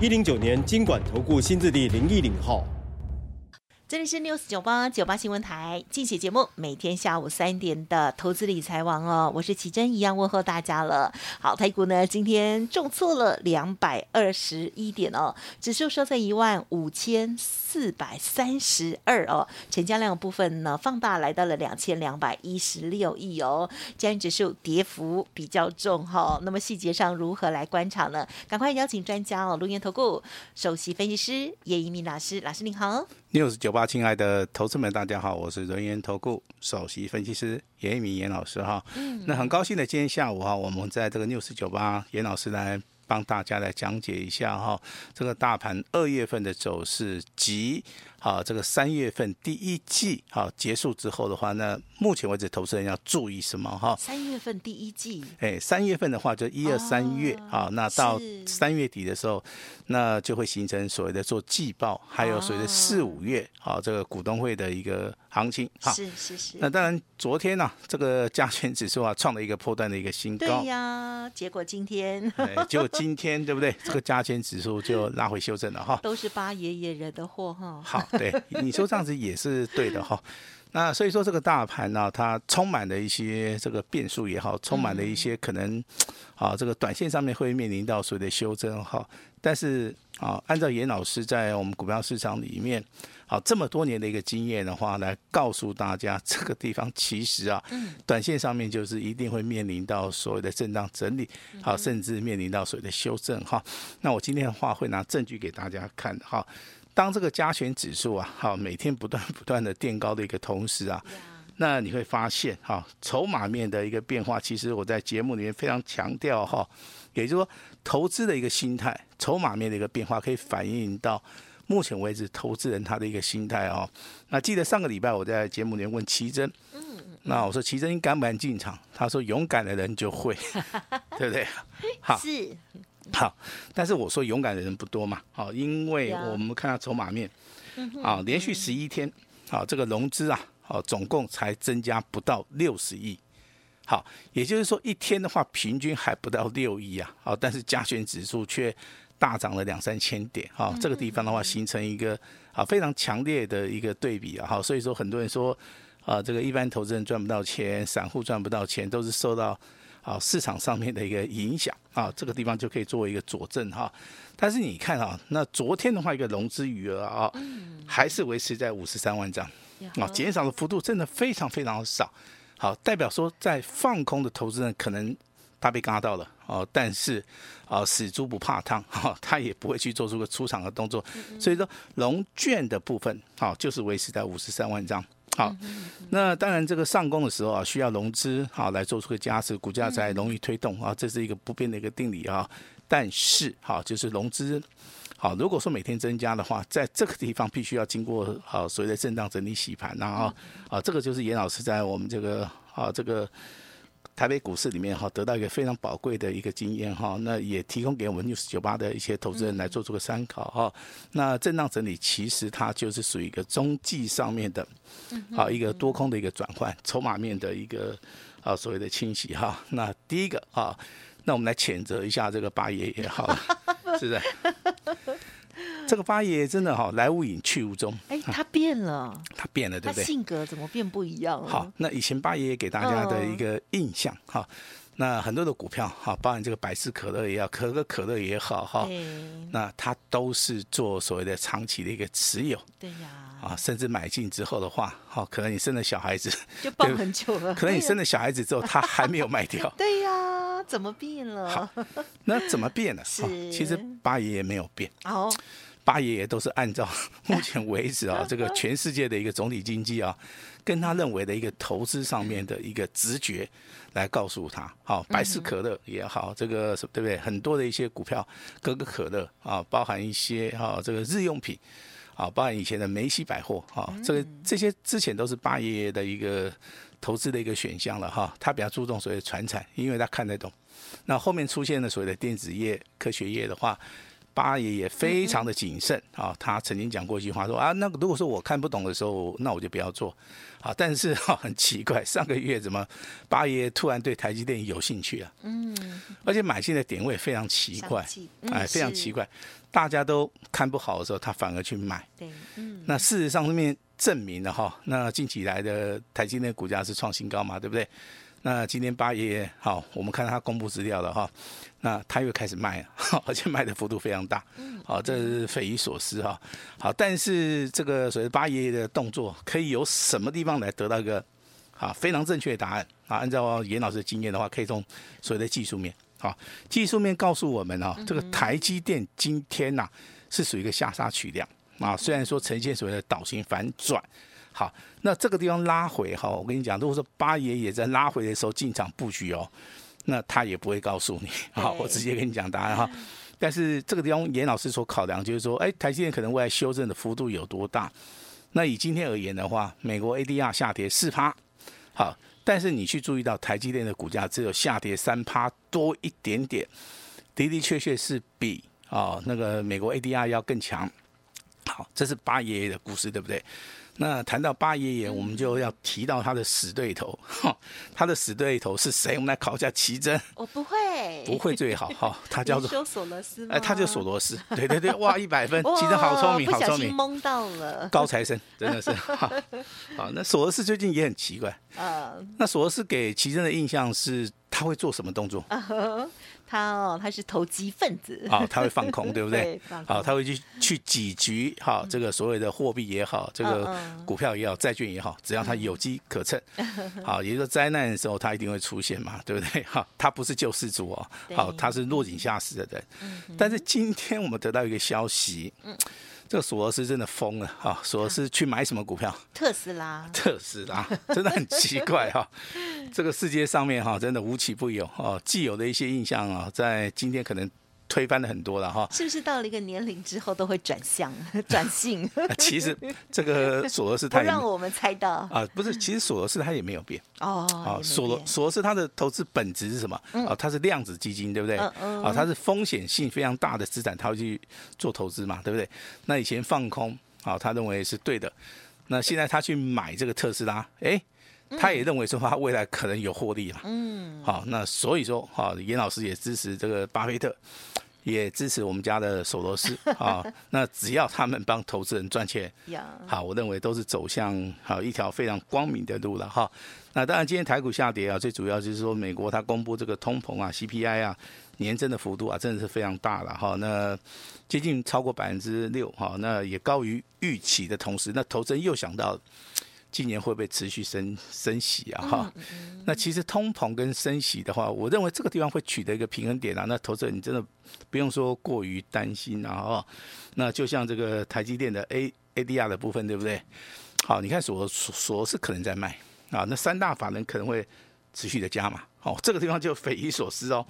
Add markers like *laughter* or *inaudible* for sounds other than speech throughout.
一零九年金管投顾新字第零一零号。这里是 News 九八九八新闻台，竞写节目，每天下午三点的投资理财王哦，我是奇珍，一样问候大家了。好，台股呢今天重挫了两百二十一点哦，指数收在一万五千四百三十二哦，成交量部分呢放大来到了两千两百一十六亿哦，加权指数跌幅比较重哈、哦。那么细节上如何来观察呢？赶快邀请专家哦，轮源投顾首席分析师严奕民老师，老师您好。News 九八，亲爱的投资们，大家好，我是人研投顾首席分析师严一鸣严老师哈。嗯，那很高兴的，今天下午哈，我们在这个 News 九八，严老师来帮大家来讲解一下哈，这个大盘二月份的走势及。好，这个三月份第一季啊结束之后的话，那目前为止投资人要注意什么哈？三月份第一季，哎，三月份的话就一二三月，啊，那到三月底的时候，那就会形成所谓的做季报，还有所谓的四五月，啊，这个股东会的一个行情，哈，是是是。那当然，昨天呢，这个加权指数啊创了一个破断的一个新高，对呀，结果今天，哎，结果今天对不对？这个加权指数就拉回修正了哈，都是八爷爷惹的祸哈。好。对，*laughs* 你说这样子也是对的哈。那所以说这个大盘呢，它充满了一些这个变数也好，充满了一些可能啊，这个短线上面会面临到所谓的修正哈。但是啊，按照严老师在我们股票市场里面好这么多年的一个经验的话，来告诉大家，这个地方其实啊，短线上面就是一定会面临到所谓的震荡整理，好，甚至面临到所谓的修正哈。那我今天的话会拿证据给大家看哈。当这个加权指数啊，好，每天不断 *laughs* 不断的垫高的一个同时啊，那你会发现哈，筹码面的一个变化，其实我在节目里面非常强调哈，也就是说，投资的一个心态，筹码面的一个变化，可以反映到目前为止投资人他的一个心态哦。那记得上个礼拜我在节目里面问奇珍，那我说奇珍你敢不敢进场？他说勇敢的人就会，对不对？好。*laughs* 是。*laughs* 好，但是我说勇敢的人不多嘛，好，因为我们看到筹码面，啊，连续十一天，好，这个融资啊，好，总共才增加不到六十亿，好，也就是说一天的话，平均还不到六亿啊，好，但是加权指数却大涨了两三千点，好，这个地方的话形成一个啊非常强烈的一个对比啊，好，所以说很多人说啊，这个一般投资人赚不到钱，散户赚不到钱，都是受到。啊，市场上面的一个影响啊，这个地方就可以作为一个佐证哈。但是你看啊，那昨天的话，一个融资余额啊，还是维持在五十三万张啊，减少的幅度真的非常非常少。好，代表说在放空的投资人可能他被嘎到了哦，但是啊，死猪不怕烫哈，他也不会去做出个出场的动作。所以说，融券的部分好，就是维持在五十三万张。好，那当然，这个上攻的时候啊，需要融资好来做出个加持，股价才容易推动啊，这是一个不变的一个定理啊。但是好，就是融资好，如果说每天增加的话，在这个地方必须要经过好所谓的震荡整理洗盘，然后啊，这个就是严老师在我们这个啊这个。台北股市里面哈，得到一个非常宝贵的一个经验哈，那也提供给我们 News 九八的一些投资人来做出个参考哈。那震荡整理其实它就是属于一个中继上面的，好一个多空的一个转换，筹码面的一个啊所谓的清洗哈。那第一个啊，那我们来谴责一下这个八爷也好了，*laughs* 是不是？这个八爷爷真的哈，来无影去无踪。哎，他变了，他变了，对不对？性格怎么变不一样了？好，那以前八爷爷给大家的一个印象哈，那很多的股票哈，包含这个百事可乐也好，可口可乐也好哈，那他都是做所谓的长期的一个持有。对呀。啊，甚至买进之后的话，好，可能你生了小孩子就 *laughs* 抱很久了。可能你生了小孩子之后，他还没有卖掉。*laughs* 对呀，怎么变了？好，那怎么变了？*laughs* 是，其实八爷爷没有变。哦。八爷爷都是按照 *laughs* 目前为止啊，*laughs* 这个全世界的一个总体经济啊，跟他认为的一个投资上面的一个直觉来告诉他。好，百事可乐也好，这个对不对？很多的一些股票，可口可乐啊，包含一些哈这个日用品啊，包含以前的梅西百货啊，这个这些之前都是八爷爷的一个投资的一个选项了哈。他比较注重所谓的传产，因为他看得懂。那后面出现的所谓的电子业、科学业的话。八爷也非常的谨慎啊，他曾经讲过一句话说啊，那个如果说我看不懂的时候，那我就不要做啊。但是 *laughs* 哈，很奇怪，上个月怎么八爷突然对台积电有兴趣啊？嗯，而且买进的点位非常奇怪，哎，非常奇怪，大家都看不好的时候，他反而去买。对，嗯，那事实上这边证明了哈，那近期来的台积电股价是创新高嘛，对不对？那今天八爷爷好，我们看他公布资料了哈，那他又开始卖了，*laughs* 而且卖的幅度非常大，好，这是匪夷所思哈。好，但是这个所谓八爷爷的动作，可以由什么地方来得到一个啊非常正确的答案啊？按照严老师的经验的话，可以从所谓的技术面，好，技术面告诉我们啊，这个台积电今天呐是属于一个下杀取量啊，虽然说呈现所谓的倒型反转。好，那这个地方拉回哈，我跟你讲，如果说八爷爷在拉回的时候进场布局哦，那他也不会告诉你。好，我直接跟你讲答案哈。但是这个地方严老师所考量就是说，哎，台积电可能未来修正的幅度有多大？那以今天而言的话，美国 ADR 下跌四趴，好，但是你去注意到台积电的股价只有下跌三趴多一点点，的的确确是比啊那个美国 ADR 要更强。好，这是八爷爷的故事，对不对？那谈到八爷爷，我们就要提到他的死对头，哈，他的死对头是谁？我们来考一下奇珍。我不会，不会最好哈。他叫做修索罗斯，哎，他就索罗斯，对对对，*laughs* 哇，一百分，奇珍好聪明，好聪明，蒙到了，高材生，真的是。好，那索罗斯最近也很奇怪，*laughs* 嗯，那索罗斯给奇珍的印象是他会做什么动作？他哦，他是投机分子啊，他会放空，对不对？好，他会去去挤局，哈，这个所谓的货币也好，这个股票也好，债券也好，只要他有机可乘，*laughs* 好，也就是灾难的时候他一定会出现嘛，对不对？*laughs* 哈，他不是救世主哦，好，他是落井下石的人。但是今天我们得到一个消息。这个索罗斯真的疯了哈！索罗斯去买什么股票？特斯拉。特斯拉真的很奇怪哈！*laughs* 这个世界上面哈，真的无奇不有哦。既有的一些印象啊，在今天可能。推翻了很多了哈，是不是到了一个年龄之后都会转向 *laughs* 转性？*laughs* 其实这个索罗斯他也 *laughs* 让我们猜到啊，不是，其实索罗斯他也没有变哦。啊，索罗索罗斯他的投资本质是什么？啊，他是量子基金，对不对？啊，他是风险性非常大的资产，他会去做投资嘛，对不对？那以前放空啊，他认为是对的。那现在他去买这个特斯拉，哎，他也认为说他未来可能有获利了。嗯，好，那所以说，哈，严老师也支持这个巴菲特。也支持我们家的索罗斯啊，那只要他们帮投资人赚钱，好，我认为都是走向好一条非常光明的路了哈。那当然，今天台股下跌啊，最主要就是说美国它公布这个通膨啊，CPI 啊，年增的幅度啊，真的是非常大了哈。那接近超过百分之六哈，那也高于预期的同时，那投资人又想到。今年会不会持续升升息啊？哈，那其实通膨跟升息的话，我认为这个地方会取得一个平衡点啊。那投资人你真的不用说过于担心啊。哈，那就像这个台积电的 A ADR 的部分，对不对？好，你看所所是可能在卖啊，那三大法人可能会持续的加码。哦，这个地方就匪夷所思哦。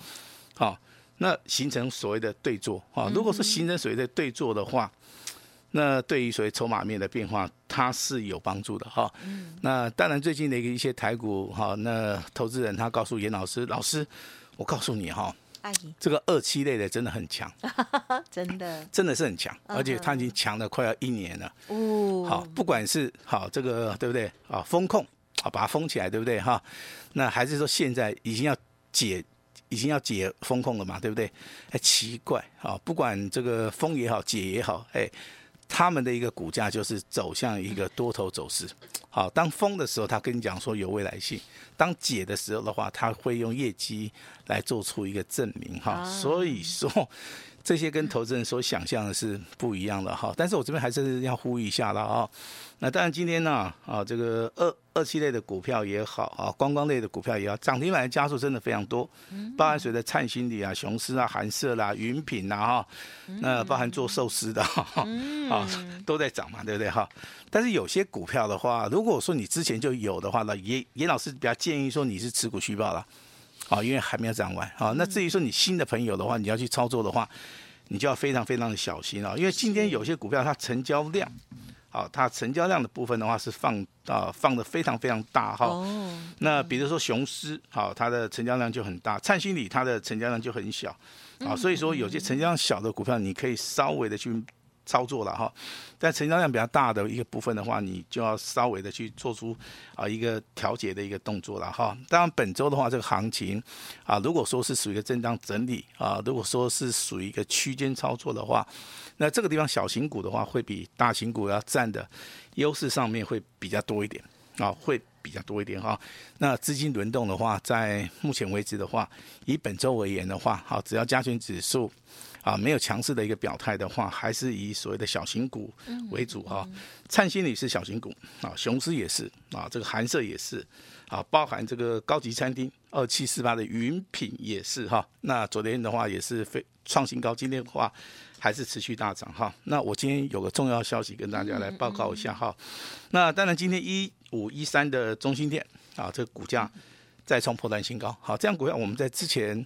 好，那形成所谓的对坐啊。如果说形成所谓的对坐的话，那对于所谓筹码面的变化，它是有帮助的哈。嗯、那当然，最近的一个一些台股哈，那投资人他告诉严老师，老师，我告诉你哈，阿姨，这个二期类的真的很强，*laughs* 真的，真的是很强，而且它已经强了快要一年了。哦，好，不管是好这个对不对啊？风控啊，把它封起来，对不对哈？那还是说现在已经要解，已经要解风控了嘛，对不对？哎，奇怪啊，不管这个封也好，解也好，哎。他们的一个股价就是走向一个多头走势。好，当封的时候，他跟你讲说有未来性；当解的时候的话，他会用业绩来做出一个证明。哈，所以说这些跟投资人所想象的是不一样的哈。但是我这边还是要呼吁一下了啊。那当然今天呢啊，这个二二七类的股票也好啊，观光类的股票也好，涨停板的家数真的非常多，包含谁的灿星里啊、雄狮啊、寒舍啦、云品呐哈，那包含做寿司的哈，啊都在涨嘛，对不对哈？但是有些股票的话，如果说你之前就有的话呢，严严老师比较建议说你是持股续报了。啊，因为还没有涨完啊。那至于说你新的朋友的话，你要去操作的话，你就要非常非常的小心啊。因为今天有些股票它成交量，啊，它成交量的部分的话是放啊放的非常非常大哈。那比如说雄狮，好，它的成交量就很大；灿星里它的成交量就很小。啊，所以说有些成交量小的股票，你可以稍微的去。操作了哈，但成交量比较大的一个部分的话，你就要稍微的去做出啊一个调节的一个动作了哈。当然本周的话，这个行情啊，如果说是属于一个震荡整理啊，如果说是属于一个区间操作的话，那这个地方小型股的话，会比大型股要占的优势上面会比较多一点啊，会比较多一点哈。那资金轮动的话，在目前为止的话，以本周而言的话，好，只要加权指数。啊，没有强势的一个表态的话，还是以所谓的小型股为主哈。灿星里是小型股啊，雄狮也是啊，这个寒舍也是啊，包含这个高级餐厅二七四八的云品也是哈。那昨天的话也是非创新高，今天的话还是持续大涨哈。那我今天有个重要消息跟大家来报告一下哈。那当然今天一五一三的中心店啊，这个股价再创破断新高。好，这样股票我们在之前。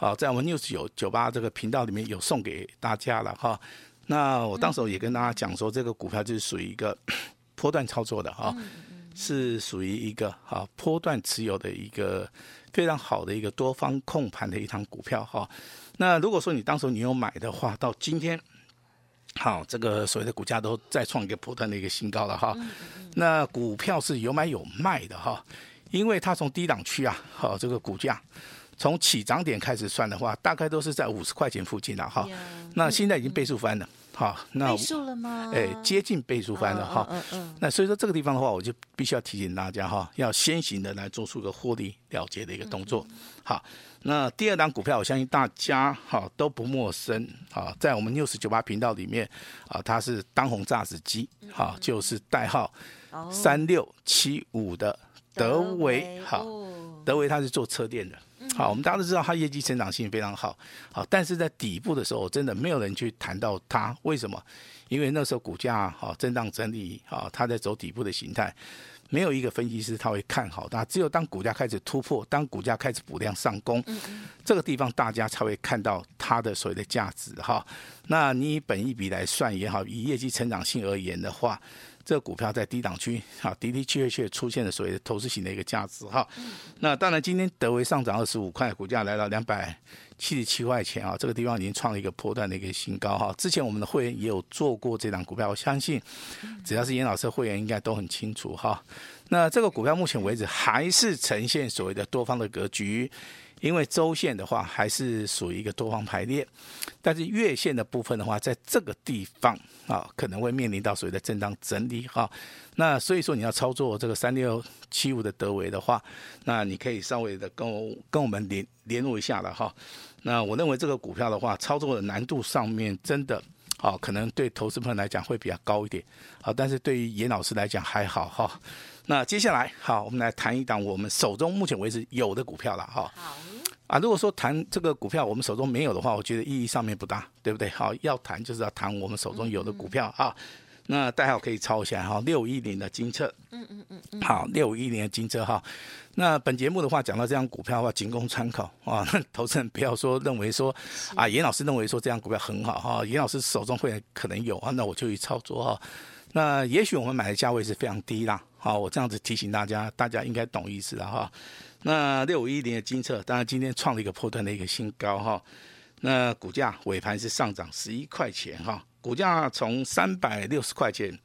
好，在我们 News 九九八这个频道里面有送给大家了哈。那我当时也跟大家讲说，这个股票就是属于一个 *coughs* 波段操作的哈，是属于一个哈波段持有的一个非常好的一个多方控盘的一档股票哈。那如果说你当时你有买的话，到今天好，这个所谓的股价都再创一个波段的一个新高了哈。那股票是有买有卖的哈，因为它从低档区啊，好这个股价。从起涨点开始算的话，大概都是在五十块钱附近了哈。那现在已经倍数翻了，好，那倍数了吗？哎，接近倍数翻了哈。嗯嗯。那所以说这个地方的话，我就必须要提醒大家哈，要先行的来做出个获利了结的一个动作。好，那第二档股票，我相信大家哈都不陌生啊，在我们 News 九八频道里面啊，它是当红炸子鸡，好，就是代号三六七五的德维，好，德维它是做车电的。好，我们大家都知道它业绩成长性非常好，好，但是在底部的时候，真的没有人去谈到它，为什么？因为那时候股价好震荡整理，好，它在走底部的形态，没有一个分析师他会看好它，只有当股价开始突破，当股价开始补量上攻，这个地方大家才会看到它的所谓的价值哈。那你以本益比来算也好，以业绩成长性而言的话。这个股票在低档区，啊的的确确出现了所谓的投资型的一个价值哈。那当然，今天德微上涨二十五块，股价来到两百七十七块钱啊，这个地方已经创了一个波段的一个新高哈。之前我们的会员也有做过这档股票，我相信只要是严老师会员应该都很清楚哈。那这个股票目前为止还是呈现所谓的多方的格局。因为周线的话还是属于一个多方排列，但是月线的部分的话，在这个地方啊，可能会面临到所谓的震荡整理哈。那所以说你要操作这个三六七五的德维的话，那你可以稍微的跟我跟我们联联络一下了哈。那我认为这个股票的话，操作的难度上面真的啊，可能对投资朋友来讲会比较高一点啊，但是对于严老师来讲还好哈。那接下来，好，我们来谈一档我们手中目前为止有的股票了哈。啊，如果说谈这个股票我们手中没有的话，我觉得意义上面不大，对不对？好，要谈就是要谈我们手中有的股票啊。那代号可以抄一下哈，六一零的金策。嗯嗯嗯。好，六一零的金策哈。那本节目的话讲到这张股票的话，仅供参考啊。投资人不要说认为说啊，严老师认为说这张股票很好哈，严老师手中会可能有啊，那我就去操作哈。那也许我们买的价位是非常低啦。好，我这样子提醒大家，大家应该懂意思了哈。那六五一零的金策，当然今天创了一个破断的一个新高哈。那股价尾盘是上涨十一块钱哈，股价从三百六十块钱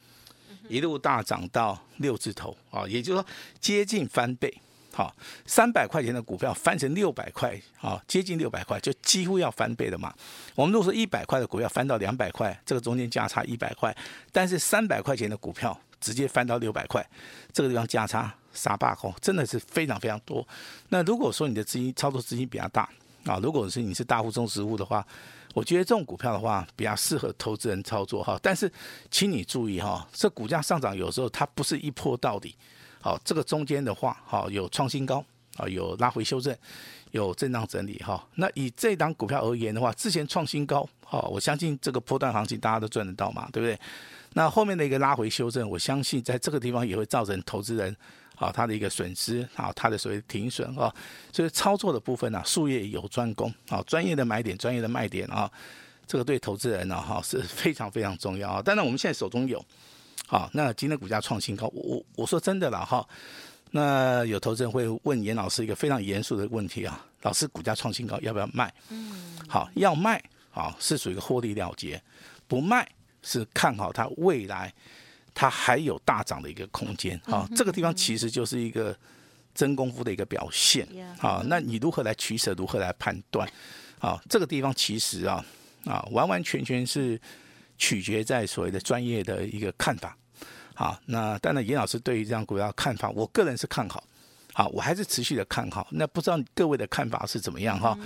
一路大涨到六字头啊，也就是说接近翻倍。好，三百块钱的股票翻成六百块啊，接近六百块，就几乎要翻倍了嘛。我们如果说一百块的股票翻到两百块，这个中间价差一百块，但是三百块钱的股票。直接翻到六百块，这个地方价差杀八空，真的是非常非常多。那如果说你的资金操作资金比较大啊，如果是你是大户中实户的话，我觉得这种股票的话比较适合投资人操作哈。但是，请你注意哈，这股价上涨有时候它不是一波到底，好，这个中间的话，好有创新高啊，有拉回修正，有震荡整理哈。那以这档股票而言的话，之前创新高，好，我相信这个波段行情大家都赚得到嘛，对不对？那后面的一个拉回修正，我相信在这个地方也会造成投资人。啊，他的一个损失啊，他的所谓停损啊，所以操作的部分呢、啊，术业有专攻啊，专业的买点，专业的卖点啊，这个对投资人呢哈是 *laughs* 非常非常重要啊。当然我们现在手中有，好，那今天股价创新高，我我我说真的了哈，那有投资人会问严老师一个非常严肃的问题啊，老师股价创新高要不要卖？嗯，好，要卖啊是属于一个获利了结，不卖是看好它未来。它还有大涨的一个空间啊，这个地方其实就是一个真功夫的一个表现啊。那你如何来取舍，如何来判断啊？这个地方其实啊啊，完完全全是取决在所谓的专业的一个看法啊。那当然，严老师对于这样股票看法，我个人是看好，好，我还是持续的看好。那不知道各位的看法是怎么样哈？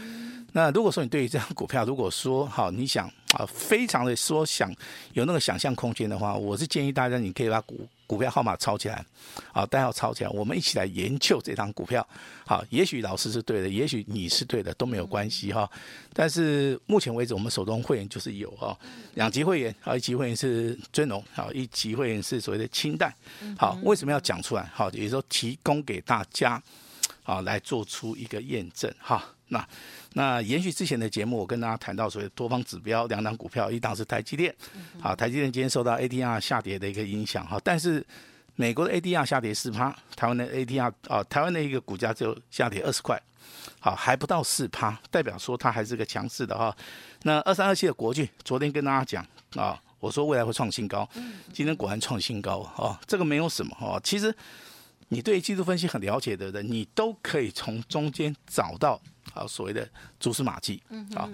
那如果说你对于这张股票，如果说好，你想啊，非常的说想有那个想象空间的话，我是建议大家你可以把股股票号码抄起来，啊，代号抄起来，我们一起来研究这张股票。好，也许老师是对的，也许你是对的，都没有关系哈。但是目前为止，我们手中会员就是有啊，两级会员，啊，一级会员是尊龙，好，一级会员是所谓的清代。好，为什么要讲出来？好，也就是说提供给大家，啊，来做出一个验证哈。那那延续之前的节目，我跟大家谈到所谓多方指标两档股票，一档是台积电，好，台积电今天受到 ADR 下跌的一个影响哈，但是美国的 ADR 下跌四趴，台湾的 ADR 啊，台湾的一个股价就下跌二十块，好，还不到四趴，代表说它还是个强势的哈。那二三二七的国巨，昨天跟大家讲啊，我说未来会创新高，今天果然创新高啊，这个没有什么哈，其实你对技术分析很了解的人，你都可以从中间找到。啊，所谓的蛛丝马迹，啊，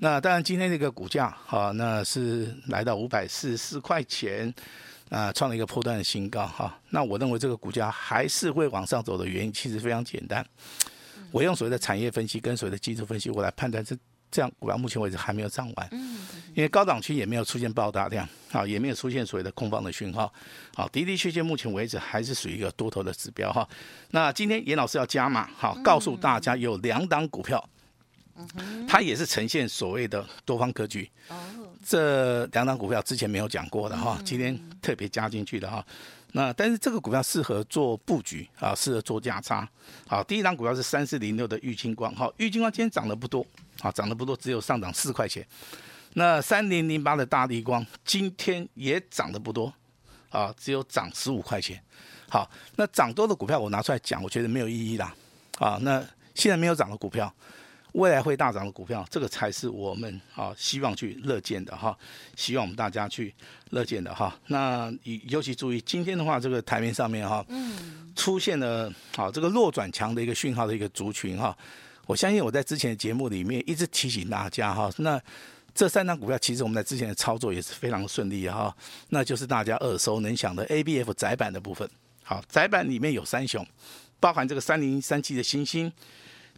那当然今天这个股价，哈，那是来到五百四十四块钱，啊，创了一个破断的新高，哈，那我认为这个股价还是会往上走的原因，其实非常简单，我用所谓的产业分析跟所谓的技术分析，我来判断这这样股票目前为止还没有涨完，因为高档区也没有出现爆大量，啊，也没有出现所谓的空方的讯号，好，的的确确目前为止还是属于一个多头的指标哈。那今天严老师要加码，好，告诉大家有两档股票，它也是呈现所谓的多方格局，这两档股票之前没有讲过的哈，今天特别加进去的哈。那但是这个股票适合做布局啊，适合做价差。好，第一档股票是三四零六的玉清光，好，玉清光今天涨得不多。啊，涨得不多，只有上涨四块钱。那三零零八的大地光今天也涨得不多，啊，只有涨十五块钱。好，那涨多的股票我拿出来讲，我觉得没有意义啦。啊，那现在没有涨的股票，未来会大涨的股票，这个才是我们啊希望去乐见的哈，希望我们大家去乐见的哈。那尤其注意今天的话，这个台面上面哈，嗯，出现了啊这个弱转强的一个讯号的一个族群哈。我相信我在之前的节目里面一直提醒大家哈，那这三张股票其实我们在之前的操作也是非常顺利哈，那就是大家耳熟能详的 ABF 窄板的部分。好，窄板里面有三雄，包含这个三零三七的欣兴，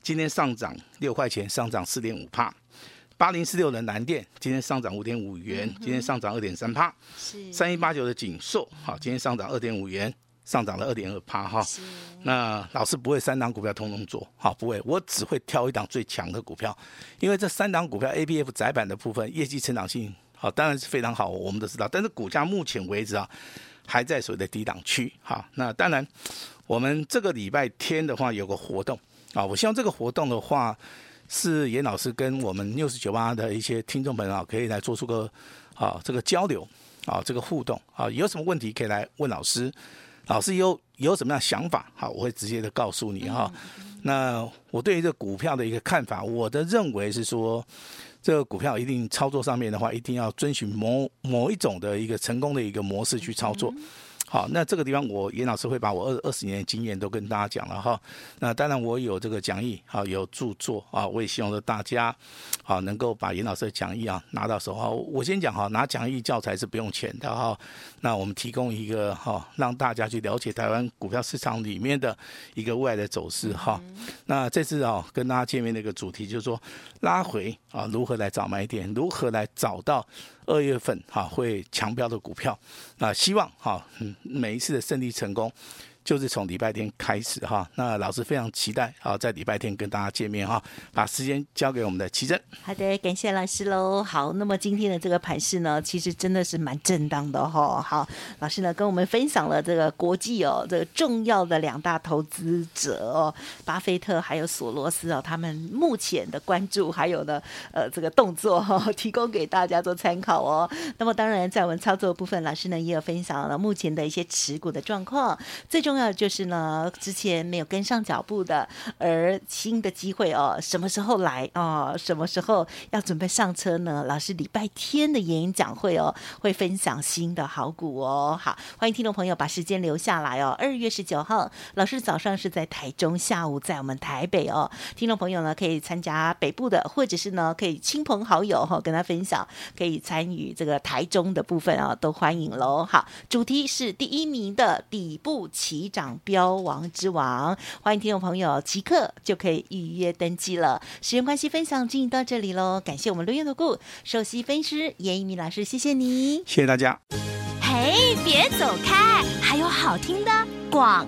今天上涨六块钱，上涨四点五帕；八零四六的南电，今天上涨五点五元，今天上涨二点三帕；三一八九的锦硕，好，今天上涨二点五元。上涨了二点二帕哈，那老师不会三档股票通通做，好，不会，我只会挑一档最强的股票，因为这三档股票 ABF 窄板的部分业绩成长性好，当然是非常好，我们都知道，但是股价目前为止啊还在所谓的低档区，哈，那当然我们这个礼拜天的话有个活动啊，我希望这个活动的话是严老师跟我们六十九八的一些听众朋友啊可以来做出个啊这个交流啊这个互动啊，有什么问题可以来问老师。老师有有什么样想法？好，我会直接的告诉你哈。那我对于这股票的一个看法，我的认为是说，这个股票一定操作上面的话，一定要遵循某某一种的一个成功的一个模式去操作。好，那这个地方我严老师会把我二二十年的经验都跟大家讲了哈。那当然我有这个讲义啊，有著作啊，我也希望说大家啊能够把严老师的讲义啊拿到手哈。我先讲哈，拿讲义教材是不用钱的哈。那我们提供一个哈，让大家去了解台湾股票市场里面的一个未来的走势哈。那这次啊跟大家见面的一个主题就是说拉回啊，如何来找买点，如何来找到。二月份哈会强标的股票，那希望哈嗯每一次的胜利成功。就是从礼拜天开始哈，那老师非常期待啊，在礼拜天跟大家见面哈，把时间交给我们的奇珍。好的，感谢老师喽。好，那么今天的这个盘势呢，其实真的是蛮震荡的哈。好，老师呢跟我们分享了这个国际哦，这个重要的两大投资者哦，巴菲特还有索罗斯哦，他们目前的关注还有呢呃这个动作哈，*laughs* 提供给大家做参考哦。那么当然在我们操作部分，老师呢也有分享了目前的一些持股的状况，最重要。那就是呢，之前没有跟上脚步的，而新的机会哦，什么时候来哦？什么时候要准备上车呢？老师礼拜天的演讲会哦，会分享新的好股哦。好，欢迎听众朋友把时间留下来哦。二月十九号，老师早上是在台中，下午在我们台北哦。听众朋友呢，可以参加北部的，或者是呢，可以亲朋好友哈、哦、跟他分享，可以参与这个台中的部分啊、哦，都欢迎喽。好，主题是第一名的底部起。涨标王之王，欢迎听众朋友即刻就可以预约登记了。时间关系，分享进行到这里喽。感谢我们录音的顾首席分析师严一鸣老师，谢谢你，谢谢大家。嘿，别走开，还有好听的广。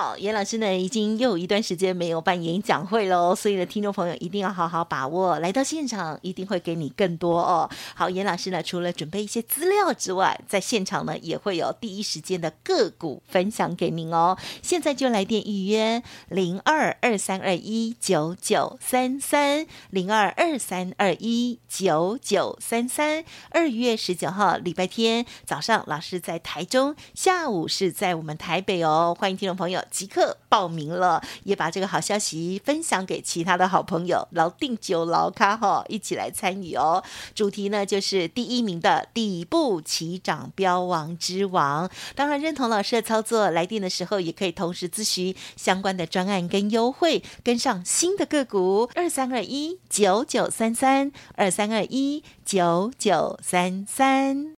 好，严老师呢，已经又有一段时间没有办演讲会喽，所以呢，听众朋友一定要好好把握，来到现场一定会给你更多哦。好，严老师呢，除了准备一些资料之外，在现场呢也会有第一时间的个股分享给您哦。现在就来电预约零二二三二一九九三三零二二三二一九九三三。二月十九号礼拜天早上，老师在台中，下午是在我们台北哦。欢迎听众朋友。即刻报名了，也把这个好消息分享给其他的好朋友，老定九老咖哈，一起来参与哦。主题呢就是第一名的底部起涨标王之王。当然认同老师的操作，来电的时候也可以同时咨询相关的专案跟优惠，跟上新的个股二三二一九九三三二三二一九九三三。